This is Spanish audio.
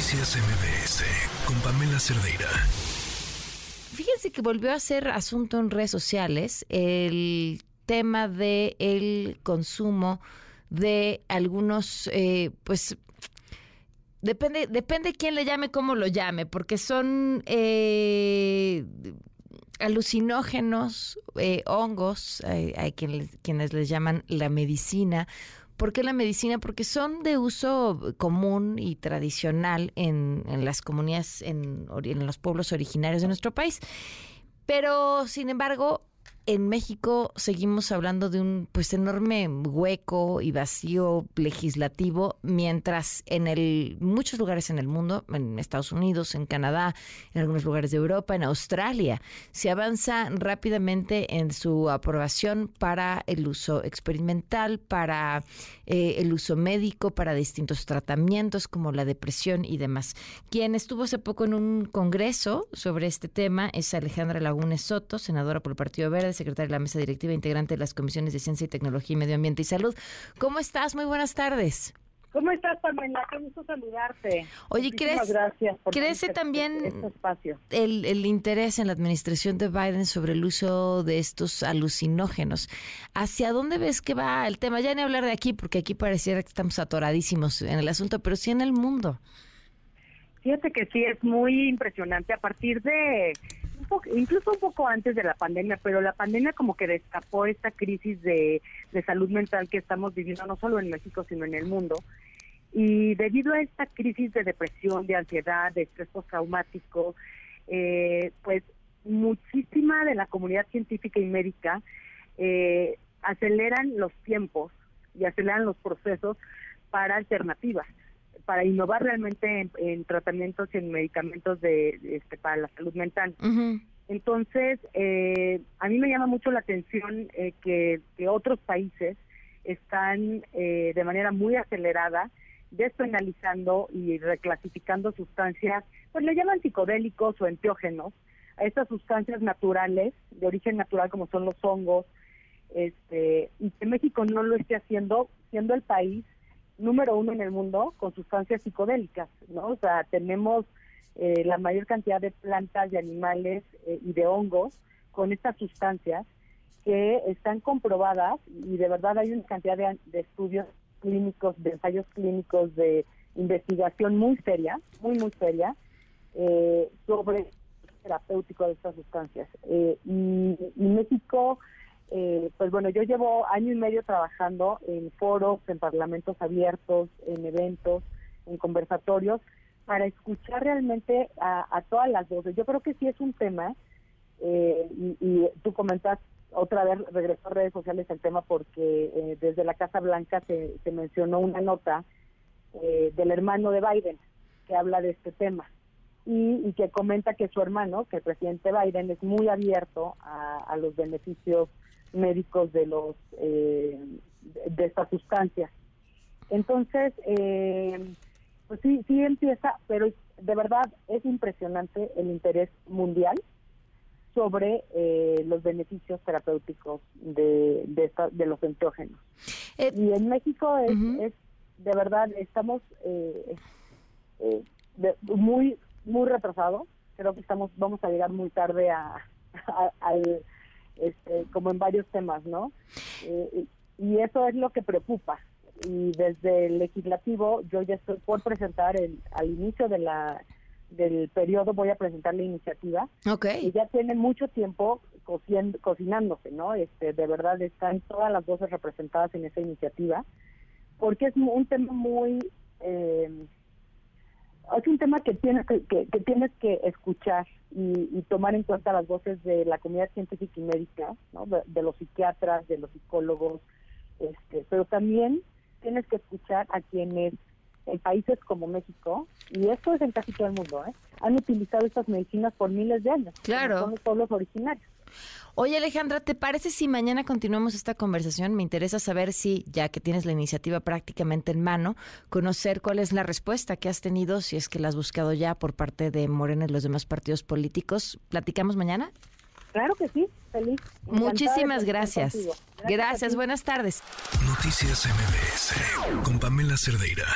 Noticias MBS con Pamela Cerdeira. Fíjense que volvió a ser asunto en redes sociales el tema de consumo de algunos, eh, pues depende, depende quién le llame, cómo lo llame, porque son eh, alucinógenos, eh, hongos, hay, quienes les llaman la medicina. ¿Por qué la medicina? Porque son de uso común y tradicional en, en las comunidades, en, en los pueblos originarios de nuestro país. Pero, sin embargo, en México seguimos hablando de un pues enorme hueco y vacío legislativo, mientras en el muchos lugares en el mundo, en Estados Unidos, en Canadá, en algunos lugares de Europa, en Australia, se avanza rápidamente en su aprobación para el uso experimental, para eh, el uso médico, para distintos tratamientos como la depresión y demás. Quien estuvo hace poco en un congreso sobre este tema es Alejandra Lagunes Soto, senadora por el Partido Verde secretaria de la mesa directiva, integrante de las comisiones de Ciencia y Tecnología y Medio Ambiente y Salud. ¿Cómo estás? Muy buenas tardes. ¿Cómo estás, Pamela? Qué gusto saludarte. Oye, ¿crees, gracias por ¿crece este- también este espacio. el, el interés en la administración de Biden sobre el uso de estos alucinógenos? ¿Hacia dónde ves que va el tema? Ya ni hablar de aquí, porque aquí pareciera que estamos atoradísimos en el asunto, pero sí en el mundo. Fíjate que sí es muy impresionante a partir de poco- incluso un poco antes de la pandemia, pero la pandemia como que destapó esta crisis de, de salud mental que estamos viviendo no solo en México sino en el mundo. Y debido a esta crisis de depresión, de ansiedad, de estrés postraumático, eh, pues muchísima de la comunidad científica y médica eh, aceleran los tiempos y aceleran los procesos para alternativas, para innovar realmente en, en tratamientos y en medicamentos de, este, para la salud mental. Entonces, eh, a mí me llama mucho la atención eh, que, que otros países están eh, de manera muy acelerada despenalizando y reclasificando sustancias, pues le llaman psicodélicos o enteógenos, a estas sustancias naturales, de origen natural como son los hongos, este, y que México no lo esté haciendo, siendo el país número uno en el mundo con sustancias psicodélicas, ¿no? O sea, tenemos eh, la mayor cantidad de plantas, de animales eh, y de hongos con estas sustancias que están comprobadas y de verdad hay una cantidad de, de estudios clínicos, de ensayos clínicos, de investigación muy seria, muy, muy seria, eh, sobre terapéutico de estas sustancias. Eh, y México, eh, pues bueno, yo llevo año y medio trabajando en foros, en parlamentos abiertos, en eventos, en conversatorios, para escuchar realmente a, a todas las voces. Yo creo que sí es un tema, eh, y, y tú comentas otra vez, regresó a redes sociales el tema porque eh, desde la Casa Blanca se, se mencionó una nota eh, del hermano de Biden que habla de este tema y, y que comenta que su hermano, que el presidente Biden, es muy abierto a, a los beneficios médicos de los eh, de, estas sustancias. Entonces, eh, pues sí, sí empieza, pero de verdad es impresionante el interés mundial sobre eh, los beneficios terapéuticos de, de, esta- de los enteógenos. Eh, y en México es, es de verdad, estamos eh, eh, de- muy muy retrasados. Creo que estamos vamos a llegar muy tarde a, a- al este, como en varios temas, ¿no? Eh, y eso es lo que preocupa. Y desde el legislativo yo ya estoy por presentar el, al inicio de la del periodo voy a presentar la iniciativa Ok. y ya tiene mucho tiempo cocien- cocinándose, ¿no? Este, de verdad están todas las voces representadas en esa iniciativa, porque es un tema muy, eh, es un tema que tienes que, que- que tienes que escuchar y, y tomar en cuenta las voces de la comunidad científica y médica, ¿no? De, de los psiquiatras, de los psicólogos, este, pero también tienes que escuchar a quienes en países como México, y esto es en casi todo el mundo, ¿eh? han utilizado estas medicinas por miles de años. Claro. Son los pueblos originarios. Oye Alejandra, ¿te parece si mañana continuamos esta conversación? Me interesa saber si, ya que tienes la iniciativa prácticamente en mano, conocer cuál es la respuesta que has tenido, si es que la has buscado ya por parte de Morena y los demás partidos políticos. ¿Platicamos mañana? Claro que sí, feliz. Encantada Muchísimas gracias. Gracias, ti. buenas tardes. Noticias MBS con Pamela Cerdeira.